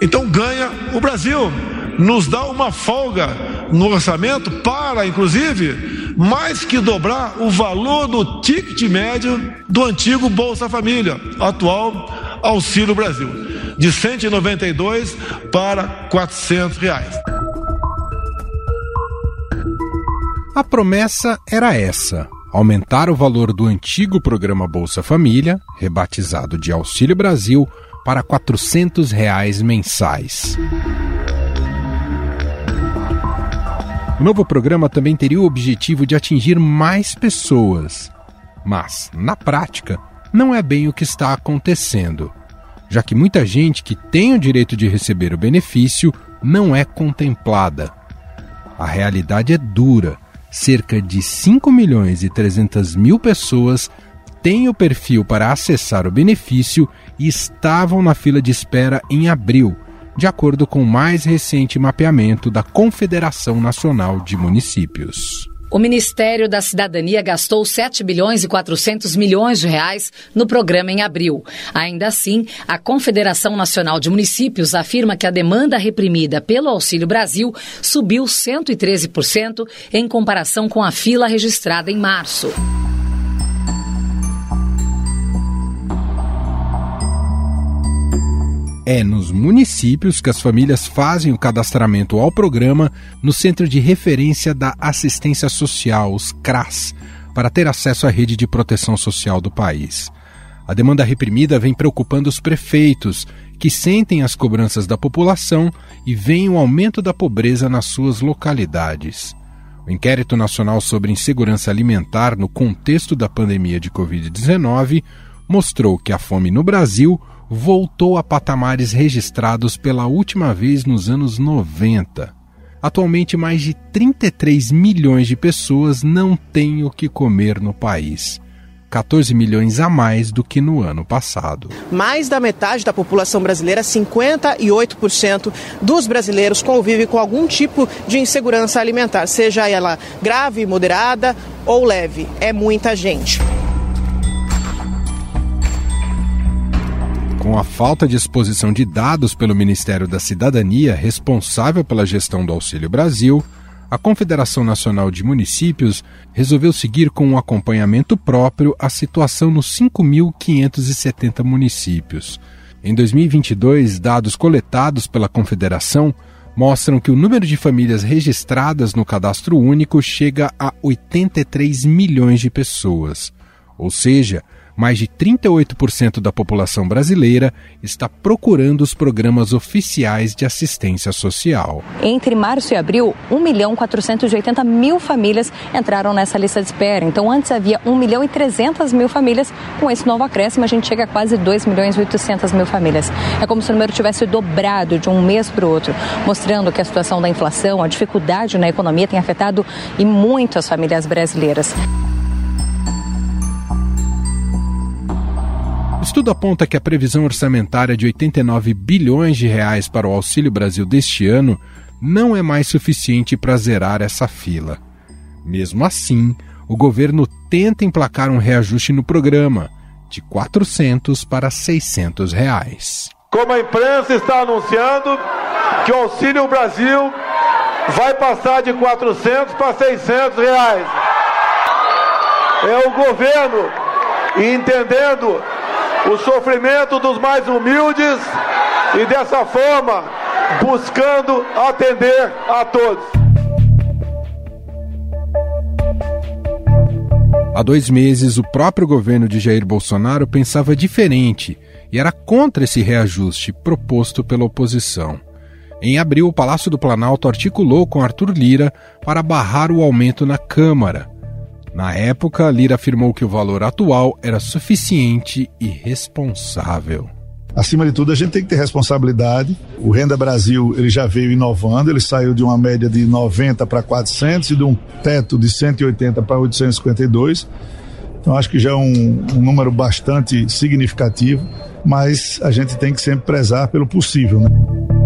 Então ganha o Brasil, nos dá uma folga no orçamento para, inclusive, mais que dobrar o valor do ticket médio do antigo Bolsa Família, atual Auxílio Brasil, de 192 para 400 reais. A promessa era essa: aumentar o valor do antigo programa Bolsa Família, rebatizado de Auxílio Brasil, para 400 reais mensais. O novo programa também teria o objetivo de atingir mais pessoas. Mas, na prática, não é bem o que está acontecendo, já que muita gente que tem o direito de receber o benefício não é contemplada. A realidade é dura. Cerca de 5 milhões e 300 mil pessoas têm o perfil para acessar o benefício e estavam na fila de espera em abril, de acordo com o mais recente mapeamento da Confederação Nacional de Municípios. O Ministério da Cidadania gastou 7 bilhões e 400 milhões de reais no programa em abril. Ainda assim, a Confederação Nacional de Municípios afirma que a demanda reprimida pelo Auxílio Brasil subiu 113% em comparação com a fila registrada em março. É nos municípios que as famílias fazem o cadastramento ao programa no Centro de Referência da Assistência Social, os CRAS, para ter acesso à rede de proteção social do país. A demanda reprimida vem preocupando os prefeitos, que sentem as cobranças da população e veem o aumento da pobreza nas suas localidades. O Inquérito Nacional sobre Insegurança Alimentar no contexto da pandemia de Covid-19 mostrou que a fome no Brasil voltou a patamares registrados pela última vez nos anos 90. Atualmente, mais de 33 milhões de pessoas não têm o que comer no país. 14 milhões a mais do que no ano passado. Mais da metade da população brasileira, 58% dos brasileiros, convive com algum tipo de insegurança alimentar, seja ela grave, moderada ou leve. É muita gente. Com a falta de exposição de dados pelo Ministério da Cidadania, responsável pela gestão do Auxílio Brasil, a Confederação Nacional de Municípios resolveu seguir com um acompanhamento próprio a situação nos 5.570 municípios. Em 2022, dados coletados pela Confederação mostram que o número de famílias registradas no cadastro único chega a 83 milhões de pessoas, ou seja, mais de 38% da população brasileira está procurando os programas oficiais de assistência social. Entre março e abril, 1 milhão 480 mil famílias entraram nessa lista de espera. Então, antes havia 1 milhão e 300 mil famílias. Com esse novo acréscimo, a gente chega a quase 2 milhões e 800 mil famílias. É como se o número tivesse dobrado de um mês para o outro, mostrando que a situação da inflação, a dificuldade na economia tem afetado e muito as famílias brasileiras. O estudo aponta que a previsão orçamentária de 89 bilhões de reais para o Auxílio Brasil deste ano não é mais suficiente para zerar essa fila. Mesmo assim, o governo tenta emplacar um reajuste no programa, de 400 para 600 reais. Como a imprensa está anunciando que o Auxílio Brasil vai passar de 400 para 600 reais. É o governo entendendo o sofrimento dos mais humildes e dessa forma buscando atender a todos. Há dois meses, o próprio governo de Jair Bolsonaro pensava diferente e era contra esse reajuste proposto pela oposição. Em abril, o Palácio do Planalto articulou com Arthur Lira para barrar o aumento na Câmara. Na época, Lira afirmou que o valor atual era suficiente e responsável. Acima de tudo, a gente tem que ter responsabilidade. O Renda Brasil ele já veio inovando, ele saiu de uma média de 90 para 400 e de um teto de 180 para 852. Então, acho que já é um, um número bastante significativo, mas a gente tem que sempre prezar pelo possível. Né?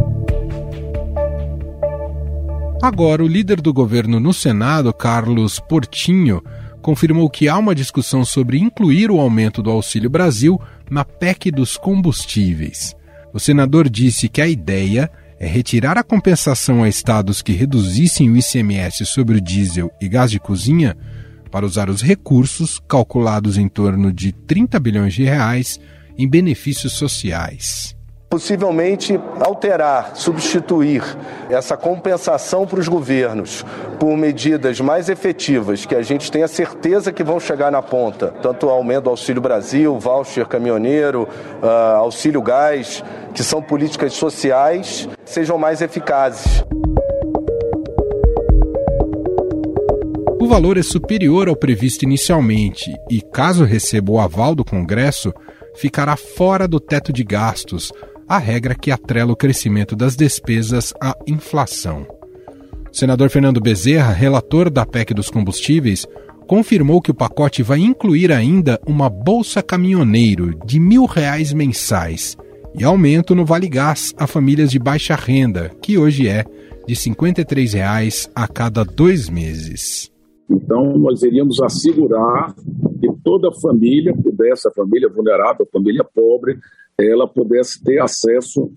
Agora, o líder do governo no Senado, Carlos Portinho, confirmou que há uma discussão sobre incluir o aumento do Auxílio Brasil na PEC dos combustíveis. o senador disse que a ideia é retirar a compensação a estados que reduzissem o ICMS sobre o diesel e gás de cozinha para usar os recursos, calculados em torno de 30 bilhões de reais, em benefícios sociais possivelmente alterar, substituir essa compensação para os governos por medidas mais efetivas que a gente tenha certeza que vão chegar na ponta, tanto o aumento do Auxílio Brasil, voucher caminhoneiro, uh, auxílio gás, que são políticas sociais, sejam mais eficazes. O valor é superior ao previsto inicialmente e, caso receba o aval do Congresso, ficará fora do teto de gastos, a regra que atrela o crescimento das despesas à inflação. O senador Fernando Bezerra, relator da PEC dos combustíveis, confirmou que o pacote vai incluir ainda uma bolsa caminhoneiro de mil reais mensais e aumento no Vale Gás a famílias de baixa renda, que hoje é de 53 reais a cada dois meses. Então, nós iríamos assegurar que toda família pudesse, a família vulnerável, a família pobre, ela pudesse ter acesso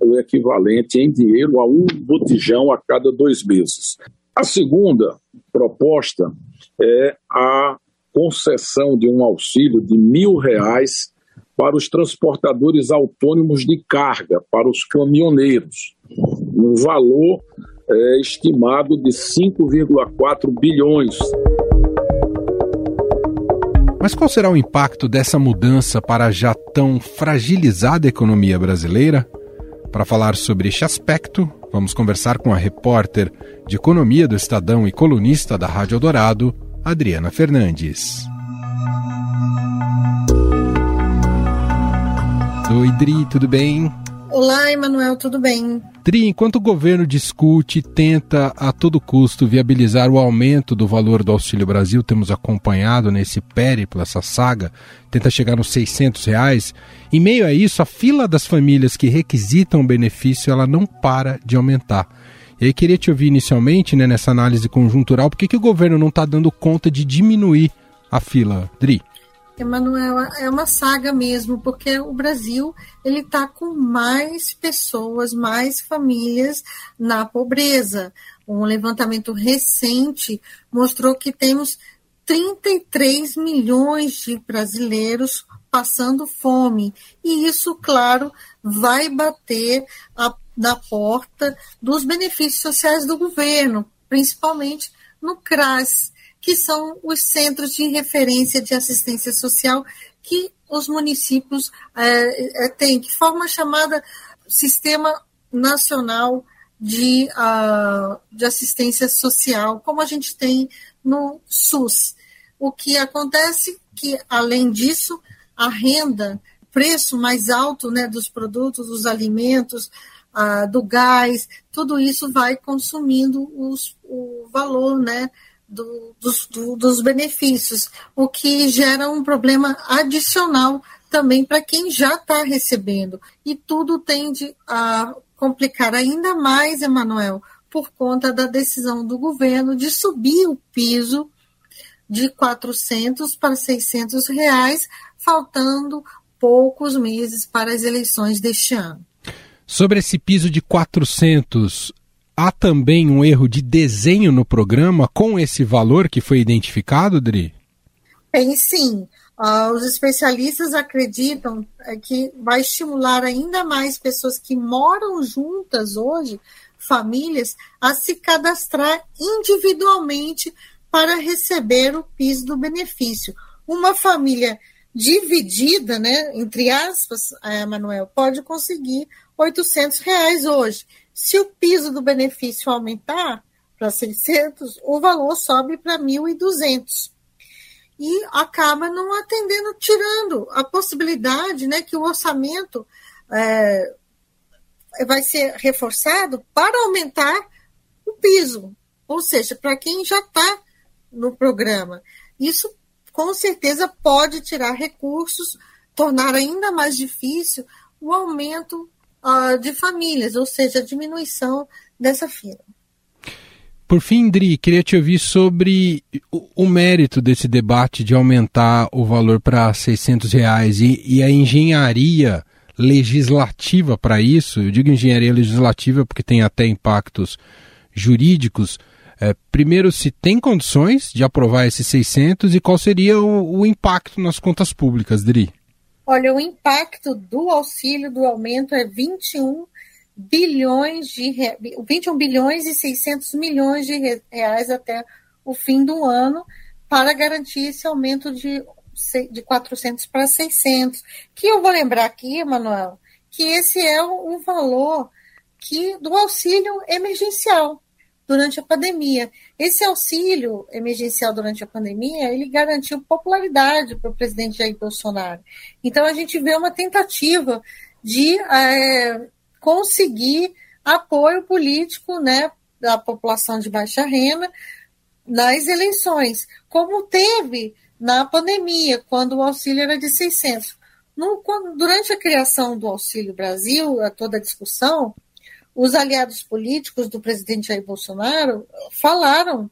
ao equivalente em dinheiro a um botijão a cada dois meses. A segunda proposta é a concessão de um auxílio de mil reais para os transportadores autônomos de carga, para os caminhoneiros, um valor é, estimado de 5,4 bilhões. Mas qual será o impacto dessa mudança para a já tão fragilizada economia brasileira? Para falar sobre este aspecto, vamos conversar com a repórter de economia do Estadão e colunista da Rádio Dourado, Adriana Fernandes. Oi, Dri, tudo bem? Olá, Emanuel, tudo bem? Tri, enquanto o governo discute e tenta a todo custo viabilizar o aumento do valor do Auxílio Brasil, temos acompanhado nesse périplo, essa saga, tenta chegar nos 600 reais. Em meio a isso, a fila das famílias que requisitam o benefício, ela não para de aumentar. E aí queria te ouvir inicialmente, né, nessa análise conjuntural, por que, que o governo não está dando conta de diminuir a fila, Dri? Emanuel, é uma saga mesmo, porque o Brasil ele está com mais pessoas, mais famílias na pobreza. Um levantamento recente mostrou que temos 33 milhões de brasileiros passando fome. E isso, claro, vai bater a, na porta dos benefícios sociais do governo, principalmente no CRAS, que são os centros de referência de assistência social que os municípios é, é, têm, que forma chamada Sistema Nacional de, uh, de Assistência Social, como a gente tem no SUS. O que acontece que, além disso, a renda, preço mais alto né, dos produtos, dos alimentos, uh, do gás, tudo isso vai consumindo os, o valor né, do, dos, do, dos benefícios, o que gera um problema adicional também para quem já está recebendo. E tudo tende a complicar ainda mais, Emanuel, por conta da decisão do governo de subir o piso de 400 para 600 reais, faltando poucos meses para as eleições deste ano. Sobre esse piso de 400, há também um erro de desenho no programa com esse valor que foi identificado, Dri? Tem sim. Uh, os especialistas acreditam é, que vai estimular ainda mais pessoas que moram juntas hoje, famílias, a se cadastrar individualmente para receber o PIS do benefício. Uma família dividida, né, entre aspas, é, Manuel, pode conseguir 800 reais hoje. Se o piso do benefício aumentar para 600, o valor sobe para 1.200 e acaba não atendendo, tirando a possibilidade né, que o orçamento é, vai ser reforçado para aumentar o piso, ou seja, para quem já está no programa. Isso com certeza pode tirar recursos, tornar ainda mais difícil o aumento uh, de famílias, ou seja, a diminuição dessa fila. Por fim, Dri, queria te ouvir sobre o, o mérito desse debate de aumentar o valor para 600 reais e, e, a engenharia legislativa para isso. Eu digo engenharia legislativa porque tem até impactos jurídicos. É, primeiro, se tem condições de aprovar esses 600 e qual seria o, o impacto nas contas públicas, Dri? Olha, o impacto do auxílio do aumento é 21 bilhões de 21 bilhões e 600 milhões de reais até o fim do ano para garantir esse aumento de, de 400 para 600. Que eu vou lembrar aqui, Manuel, que esse é o valor que do auxílio emergencial durante a pandemia. Esse auxílio emergencial durante a pandemia, ele garantiu popularidade para o presidente Jair Bolsonaro. Então a gente vê uma tentativa de é, conseguir apoio político né, da população de baixa renda nas eleições, como teve na pandemia, quando o auxílio era de 600. No, quando, durante a criação do Auxílio Brasil, a toda a discussão, os aliados políticos do presidente Jair Bolsonaro falaram,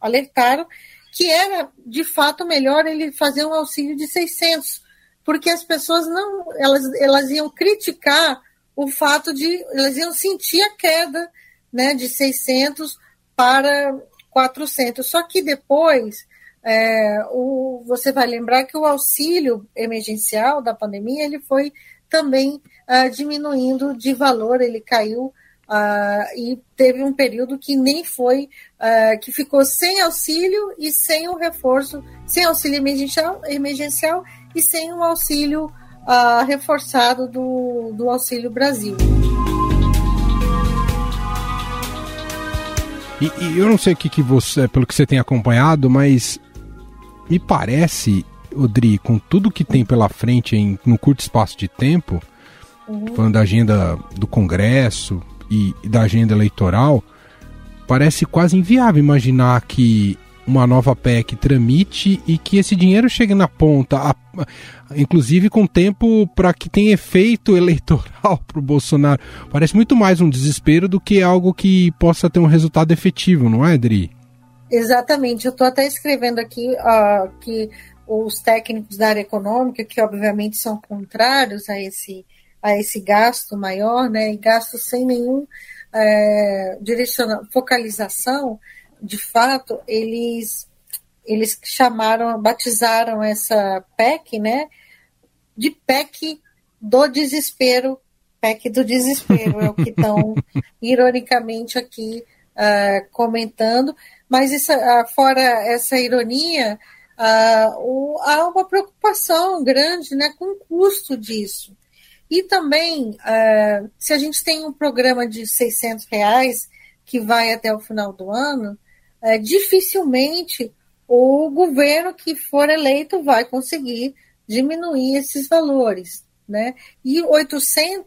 alertaram, que era de fato melhor ele fazer um auxílio de 600, porque as pessoas não, elas, elas iam criticar o fato de elas iam sentir a queda né, de 600 para 400. Só que depois, é, o, você vai lembrar que o auxílio emergencial da pandemia ele foi também uh, diminuindo de valor, ele caiu uh, e teve um período que nem foi, uh, que ficou sem auxílio e sem o reforço, sem auxílio emergencial, emergencial e sem o auxílio uh, reforçado do, do Auxílio Brasil. E, e, eu não sei o que, que você, pelo que você tem acompanhado, mas me parece, Odri, com tudo que tem pela frente em no curto espaço de tempo, uhum. falando da agenda do Congresso e, e da agenda eleitoral, parece quase inviável imaginar que uma nova PEC tramite e que esse dinheiro chegue na ponta, a, inclusive com tempo para que tenha efeito eleitoral para o Bolsonaro. Parece muito mais um desespero do que algo que possa ter um resultado efetivo, não é, Adri? Exatamente. Eu estou até escrevendo aqui uh, que os técnicos da área econômica, que obviamente são contrários a esse, a esse gasto maior, né, e gasto sem nenhum é, focalização, de fato, eles eles chamaram, batizaram essa PEC, né, de PEC do desespero, PEC do desespero, é o que estão ironicamente aqui uh, comentando, mas isso, uh, fora essa ironia, há uma preocupação grande né, com o custo disso. E também, se a gente tem um programa de 600 reais que vai até o final do ano, é, dificilmente o governo que for eleito vai conseguir diminuir esses valores. Né? E 800,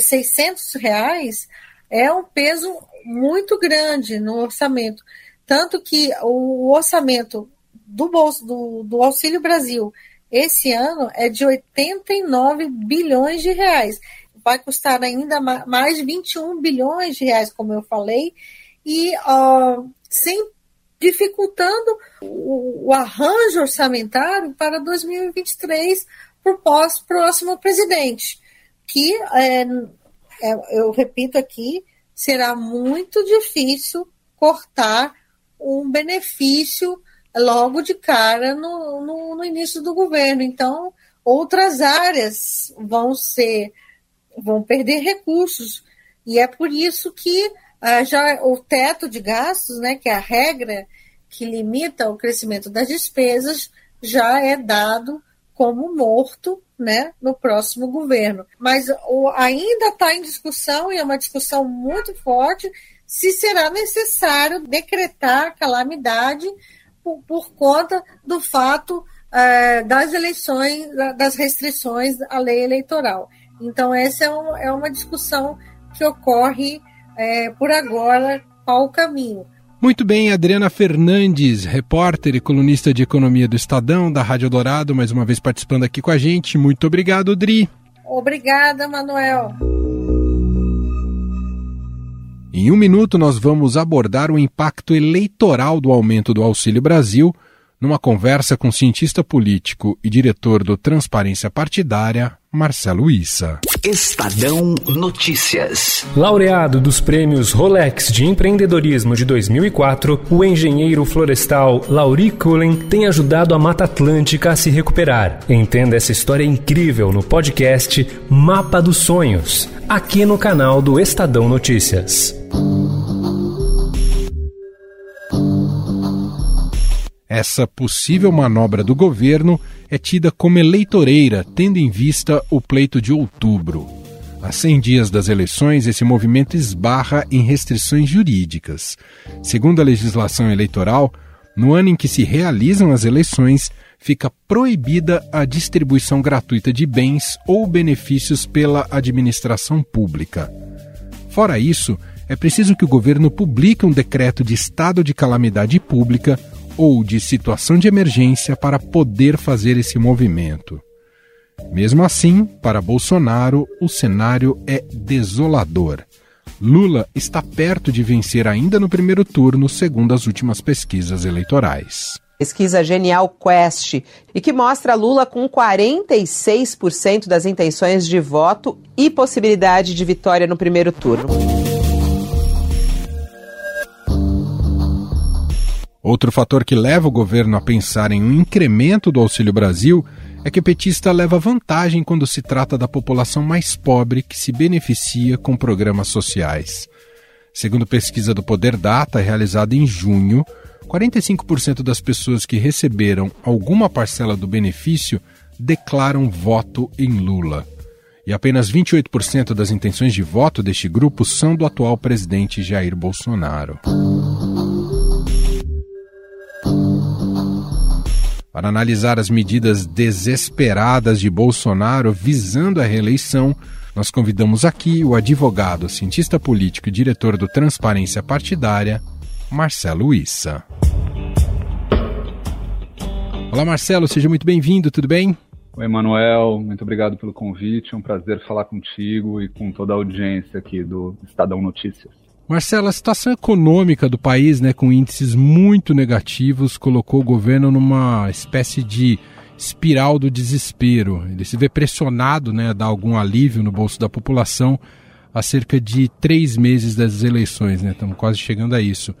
600 reais é um peso muito grande no orçamento. Tanto que o orçamento do, bolso, do, do Auxílio Brasil esse ano é de 89 bilhões de reais. Vai custar ainda mais de 21 bilhões de reais, como eu falei, e uh, sem dificultando o, o, arranjo orçamentário para 2023 para o próximo presidente, que, é, é, eu repito aqui, será muito difícil cortar um benefício logo de cara no, no, no início do governo. Então, outras áreas vão ser, vão perder recursos. E é por isso que ah, já o teto de gastos, né, que é a regra que limita o crescimento das despesas, já é dado como morto né, no próximo governo. Mas o, ainda está em discussão, e é uma discussão muito forte, se será necessário decretar calamidade por, por conta do fato eh, das eleições, das restrições à lei eleitoral. Então, essa é, um, é uma discussão que ocorre é, por agora, qual o caminho. Muito bem, Adriana Fernandes, repórter e colunista de economia do Estadão, da Rádio Dourado, mais uma vez participando aqui com a gente. Muito obrigado, Dri. Obrigada, Manuel. Em um minuto, nós vamos abordar o impacto eleitoral do aumento do Auxílio Brasil numa conversa com cientista político e diretor do Transparência Partidária, Marcelo Issa. Estadão Notícias. Laureado dos prêmios Rolex de empreendedorismo de 2004, o engenheiro florestal Lauri Cullen tem ajudado a Mata Atlântica a se recuperar. Entenda essa história incrível no podcast Mapa dos Sonhos, aqui no canal do Estadão Notícias. Essa possível manobra do governo é tida como eleitoreira, tendo em vista o pleito de outubro. Há 100 dias das eleições, esse movimento esbarra em restrições jurídicas. Segundo a legislação eleitoral, no ano em que se realizam as eleições, fica proibida a distribuição gratuita de bens ou benefícios pela administração pública. Fora isso, é preciso que o governo publique um decreto de estado de calamidade pública ou de situação de emergência para poder fazer esse movimento. Mesmo assim, para Bolsonaro, o cenário é desolador. Lula está perto de vencer ainda no primeiro turno, segundo as últimas pesquisas eleitorais. Pesquisa Genial Quest e que mostra Lula com 46% das intenções de voto e possibilidade de vitória no primeiro turno. Outro fator que leva o governo a pensar em um incremento do Auxílio Brasil é que o petista leva vantagem quando se trata da população mais pobre que se beneficia com programas sociais. Segundo pesquisa do Poder Data, realizada em junho, 45% das pessoas que receberam alguma parcela do benefício declaram voto em Lula. E apenas 28% das intenções de voto deste grupo são do atual presidente Jair Bolsonaro. Para analisar as medidas desesperadas de Bolsonaro visando a reeleição, nós convidamos aqui o advogado, cientista político e diretor do Transparência Partidária, Marcelo Issa. Olá, Marcelo, seja muito bem-vindo, tudo bem? Oi, Manuel, muito obrigado pelo convite. É um prazer falar contigo e com toda a audiência aqui do Estadão Notícias. Marcela, a situação econômica do país, né, com índices muito negativos, colocou o governo numa espécie de espiral do desespero. Ele se vê pressionado né, a dar algum alívio no bolso da população há cerca de três meses das eleições, né? Estamos quase chegando a isso.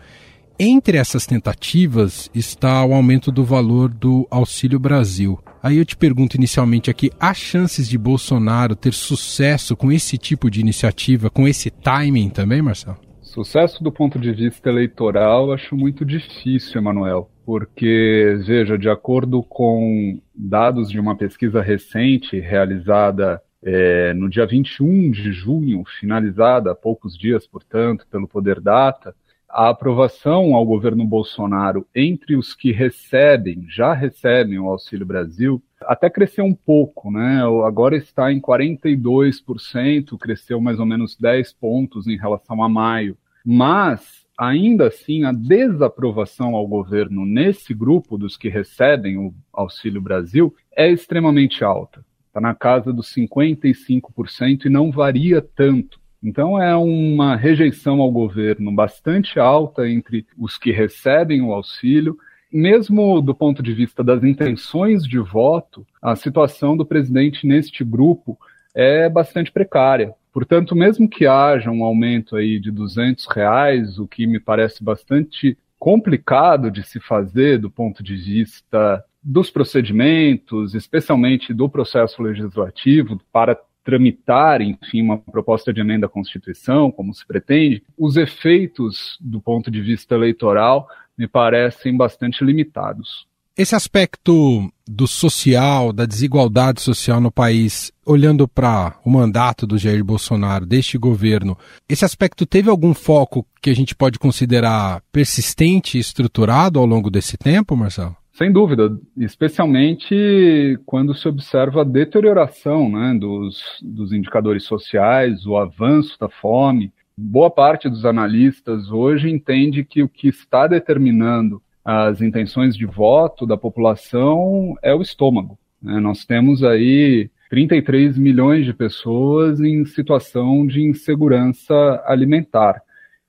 Entre essas tentativas está o aumento do valor do Auxílio Brasil. Aí eu te pergunto inicialmente aqui: há chances de Bolsonaro ter sucesso com esse tipo de iniciativa, com esse timing também, Marcelo? Sucesso do ponto de vista eleitoral, acho muito difícil, Emanuel, porque, veja, de acordo com dados de uma pesquisa recente realizada é, no dia 21 de junho, finalizada há poucos dias, portanto, pelo Poder Data, a aprovação ao governo Bolsonaro entre os que recebem, já recebem o Auxílio Brasil, até cresceu um pouco, né? Agora está em 42%, cresceu mais ou menos 10 pontos em relação a maio. Mas, ainda assim, a desaprovação ao governo nesse grupo dos que recebem o Auxílio Brasil é extremamente alta. Está na casa dos 55% e não varia tanto. Então, é uma rejeição ao governo bastante alta entre os que recebem o auxílio mesmo do ponto de vista das intenções de voto, a situação do presidente neste grupo é bastante precária. Portanto, mesmo que haja um aumento aí de 200 reais, o que me parece bastante complicado de se fazer do ponto de vista dos procedimentos, especialmente do processo legislativo, para tramitar, enfim, uma proposta de emenda à Constituição, como se pretende, os efeitos do ponto de vista eleitoral me parecem bastante limitados. Esse aspecto do social, da desigualdade social no país, olhando para o mandato do Jair Bolsonaro, deste governo, esse aspecto teve algum foco que a gente pode considerar persistente e estruturado ao longo desse tempo, Marcelo? Sem dúvida, especialmente quando se observa a deterioração né, dos, dos indicadores sociais, o avanço da fome. Boa parte dos analistas hoje entende que o que está determinando as intenções de voto da população é o estômago. Né? Nós temos aí 33 milhões de pessoas em situação de insegurança alimentar.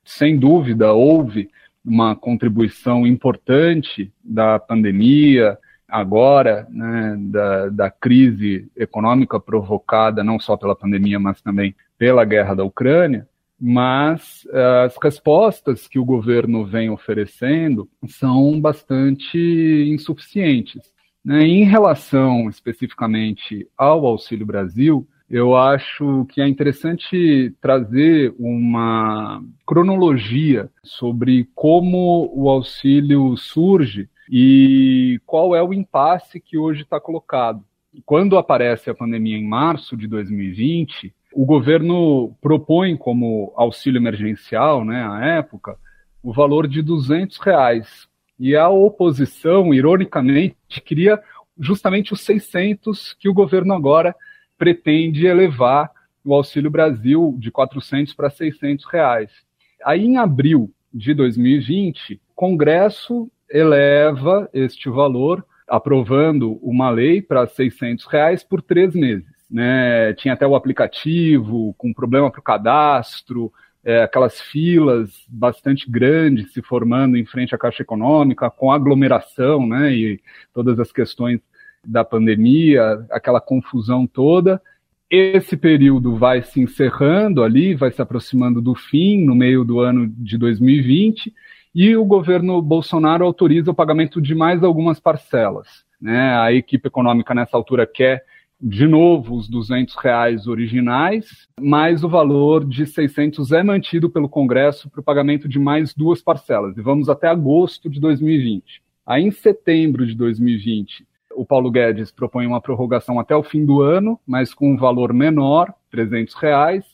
Sem dúvida, houve uma contribuição importante da pandemia, agora, né, da, da crise econômica provocada não só pela pandemia, mas também pela guerra da Ucrânia, mas uh, as respostas que o governo vem oferecendo são bastante insuficientes. Né? Em relação especificamente ao Auxílio Brasil, eu acho que é interessante trazer uma cronologia sobre como o auxílio surge e qual é o impasse que hoje está colocado. Quando aparece a pandemia em março de 2020, o governo propõe como auxílio emergencial, né, à época, o valor de 200 reais. E a oposição, ironicamente, queria justamente os 600 que o governo agora pretende elevar o Auxílio Brasil de 400 para 600 reais. Aí, em abril de 2020, o Congresso eleva este valor, aprovando uma lei para 600 reais por três meses. Né? Tinha até o aplicativo com problema para o cadastro, é, aquelas filas bastante grandes se formando em frente à Caixa Econômica, com aglomeração né? e todas as questões da pandemia, aquela confusão toda. Esse período vai se encerrando ali, vai se aproximando do fim, no meio do ano de 2020, e o governo Bolsonaro autoriza o pagamento de mais algumas parcelas. Né? A equipe econômica nessa altura quer de novo os 200 reais originais, mas o valor de 600 é mantido pelo Congresso para o pagamento de mais duas parcelas. E vamos até agosto de 2020. Aí, em setembro de 2020, o Paulo Guedes propõe uma prorrogação até o fim do ano, mas com um valor menor, 300 reais.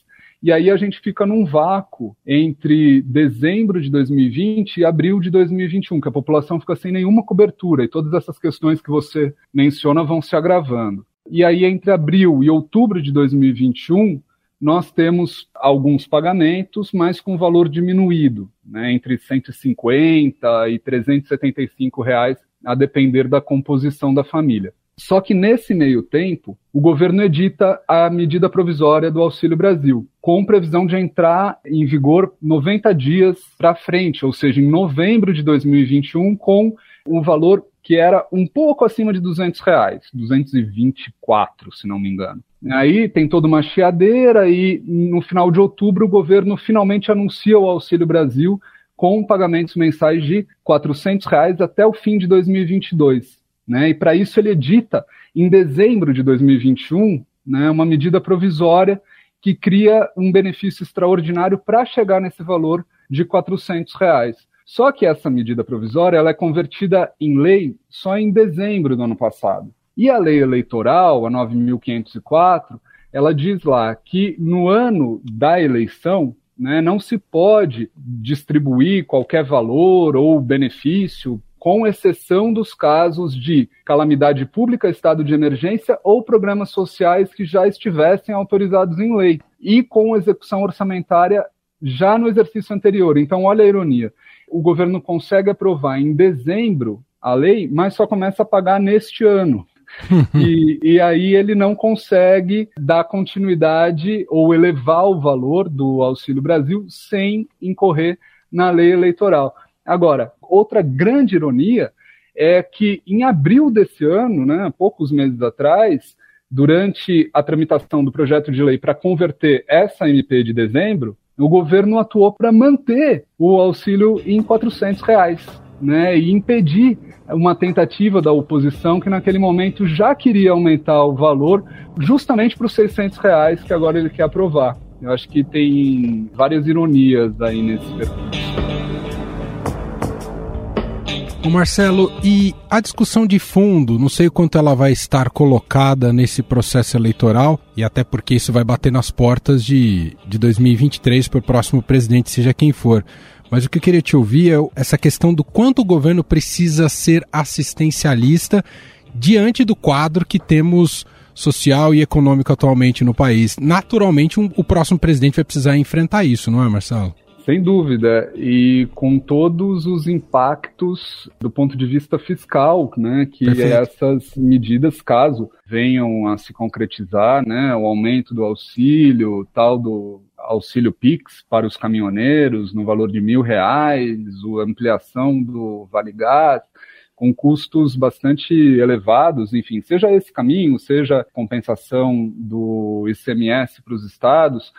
E aí a gente fica num vácuo entre dezembro de 2020 e abril de 2021, que a população fica sem nenhuma cobertura e todas essas questões que você menciona vão se agravando. E aí entre abril e outubro de 2021, nós temos alguns pagamentos, mas com valor diminuído, né, entre 150 e 375 reais, a depender da composição da família. Só que nesse meio tempo, o governo edita a medida provisória do Auxílio Brasil, com previsão de entrar em vigor 90 dias para frente, ou seja, em novembro de 2021, com um valor que era um pouco acima de 200 reais, 224, se não me engano. Aí tem toda uma chiadeira e no final de outubro o governo finalmente anuncia o Auxílio Brasil com pagamentos mensais de 400 reais até o fim de 2022. Né? E para isso ele edita, em dezembro de 2021, né, uma medida provisória que cria um benefício extraordinário para chegar nesse valor de 400 reais. Só que essa medida provisória ela é convertida em lei só em dezembro do ano passado. E a lei eleitoral, a 9.504, ela diz lá que no ano da eleição né, não se pode distribuir qualquer valor ou benefício com exceção dos casos de calamidade pública, estado de emergência ou programas sociais que já estivessem autorizados em lei e com execução orçamentária já no exercício anterior. Então, olha a ironia. O governo consegue aprovar em dezembro a lei, mas só começa a pagar neste ano. e, e, aí ele não consegue dar continuidade ou elevar o valor do Auxílio Brasil sem incorrer na lei eleitoral. Agora, outra grande ironia é que em abril desse ano, né, poucos meses atrás, durante a tramitação do projeto de lei para converter essa MP de dezembro, o governo atuou para manter o auxílio em 400 reais, né, e impedir uma tentativa da oposição que naquele momento já queria aumentar o valor justamente para os 600 reais que agora ele quer aprovar. Eu acho que tem várias ironias aí nesse percurso. O Marcelo, e a discussão de fundo, não sei quanto ela vai estar colocada nesse processo eleitoral, e até porque isso vai bater nas portas de, de 2023 para o próximo presidente, seja quem for. Mas o que eu queria te ouvir é essa questão do quanto o governo precisa ser assistencialista diante do quadro que temos social e econômico atualmente no país. Naturalmente, um, o próximo presidente vai precisar enfrentar isso, não é, Marcelo? Sem dúvida, e com todos os impactos do ponto de vista fiscal, né, que Perfeito. essas medidas, caso venham a se concretizar, né, o aumento do auxílio, tal do auxílio Pix para os caminhoneiros no valor de mil reais, a ampliação do Vale Gás, com custos bastante elevados, enfim, seja esse caminho, seja compensação do ICMS para os estados,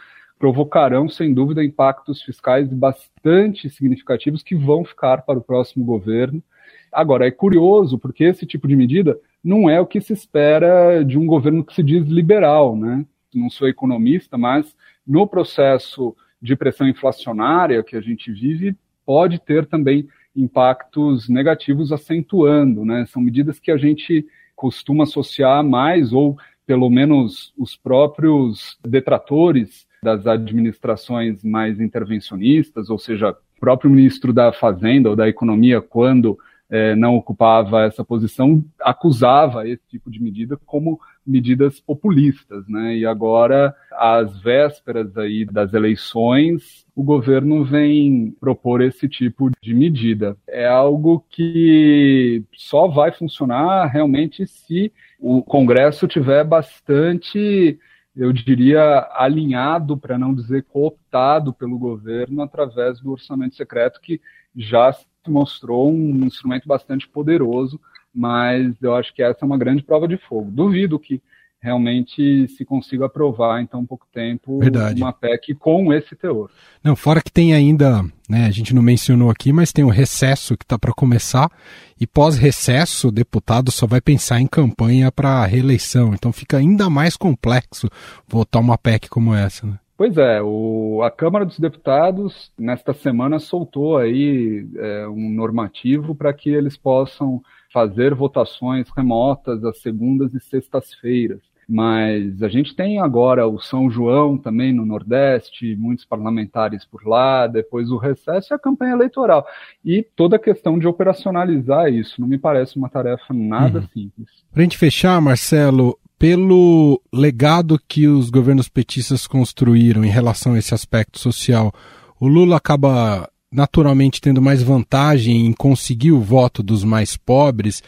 provocarão, sem dúvida, impactos fiscais bastante significativos que vão ficar para o próximo governo. Agora, é curioso, porque esse tipo de medida não é o que se espera de um governo que se diz liberal, né? Não sou economista, mas no processo de pressão inflacionária que a gente vive, pode ter também impactos negativos acentuando, né? São medidas que a gente costuma associar mais, ou pelo menos os próprios detratores das administrações mais intervencionistas, ou seja, o próprio ministro da Fazenda ou da Economia, quando é, não ocupava essa posição, acusava esse tipo de medida como medidas populistas, né? E agora, às vésperas aí das eleições, o governo vem propor esse tipo de medida. É algo que só vai funcionar realmente se o Congresso tiver bastante eu diria, alinhado, para não dizer cooptado pelo governo através do orçamento secreto, que já se mostrou um instrumento bastante poderoso, mas eu acho que essa é uma grande prova de fogo. Duvido que realmente se consiga aprovar em tão pouco tempo Verdade. uma PEC com esse teor. Não, fora que tem ainda, né, a gente não mencionou aqui, mas tem o recesso que está para começar e pós-recesso o deputado só vai pensar em campanha para reeleição, então fica ainda mais complexo votar uma PEC como essa. Né? Pois é, o, a Câmara dos Deputados, nesta semana, soltou aí é, um normativo para que eles possam fazer votações remotas às segundas e sextas-feiras. Mas a gente tem agora o São João também no Nordeste, muitos parlamentares por lá, depois o recesso e a campanha eleitoral. E toda a questão de operacionalizar isso não me parece uma tarefa nada uhum. simples. Para a gente fechar, Marcelo, pelo legado que os governos petistas construíram em relação a esse aspecto social, o Lula acaba naturalmente tendo mais vantagem em conseguir o voto dos mais pobres.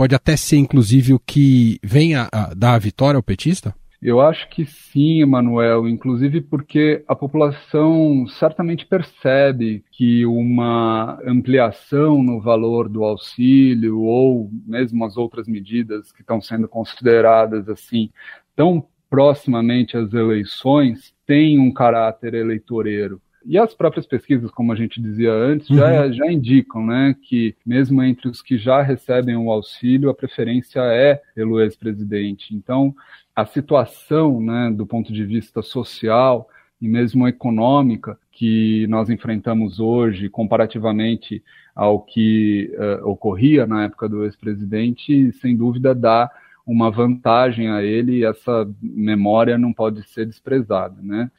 Pode até ser, inclusive, o que venha a dar a vitória ao petista? Eu acho que sim, Emanuel, inclusive porque a população certamente percebe que uma ampliação no valor do auxílio ou mesmo as outras medidas que estão sendo consideradas assim tão proximamente às eleições tem um caráter eleitoreiro. E as próprias pesquisas, como a gente dizia antes, uhum. já, já indicam né, que, mesmo entre os que já recebem o auxílio, a preferência é pelo ex-presidente. Então, a situação, né, do ponto de vista social e mesmo econômica que nós enfrentamos hoje, comparativamente ao que uh, ocorria na época do ex-presidente, sem dúvida dá uma vantagem a ele e essa memória não pode ser desprezada, né?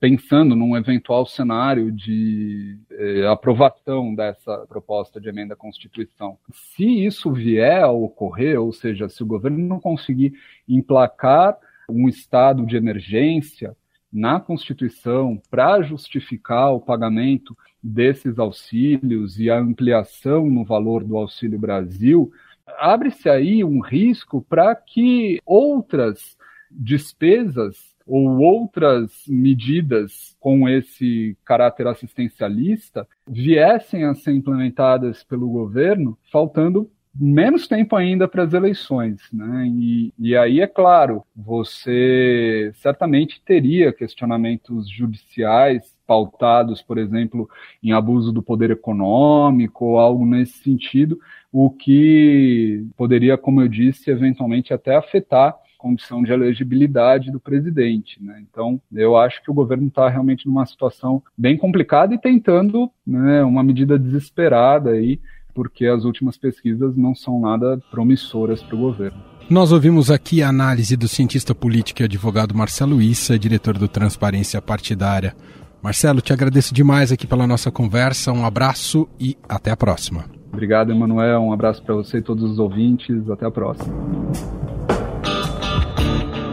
Pensando num eventual cenário de eh, aprovação dessa proposta de emenda à Constituição, se isso vier a ocorrer, ou seja, se o governo não conseguir emplacar um estado de emergência na Constituição para justificar o pagamento desses auxílios e a ampliação no valor do Auxílio Brasil, abre-se aí um risco para que outras despesas ou outras medidas com esse caráter assistencialista viessem a ser implementadas pelo governo, faltando menos tempo ainda para as eleições, né? E, e aí é claro, você certamente teria questionamentos judiciais pautados, por exemplo, em abuso do poder econômico ou algo nesse sentido, o que poderia, como eu disse, eventualmente até afetar condição de elegibilidade do presidente. Né? Então, eu acho que o governo está realmente numa situação bem complicada e tentando né, uma medida desesperada aí porque as últimas pesquisas não são nada promissoras para o governo. Nós ouvimos aqui a análise do cientista político e advogado Marcelo Issa, diretor do Transparência Partidária. Marcelo, te agradeço demais aqui pela nossa conversa. Um abraço e até a próxima. Obrigado, Emanuel. Um abraço para você e todos os ouvintes. Até a próxima.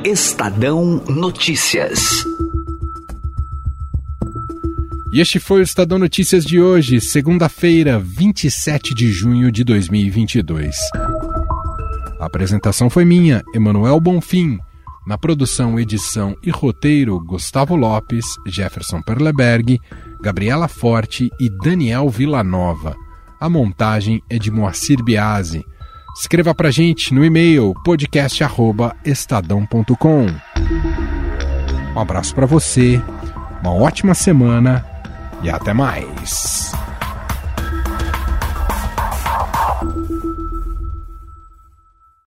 Estadão Notícias. E este foi o Estadão Notícias de hoje, segunda-feira, 27 de junho de 2022. A apresentação foi minha, Emanuel Bonfim. Na produção, edição e roteiro, Gustavo Lopes, Jefferson Perleberg, Gabriela Forte e Daniel Villanova. A montagem é de Moacir Biasi. Escreva pra gente no e-mail podcast@estadão.com. Um abraço para você, uma ótima semana e até mais.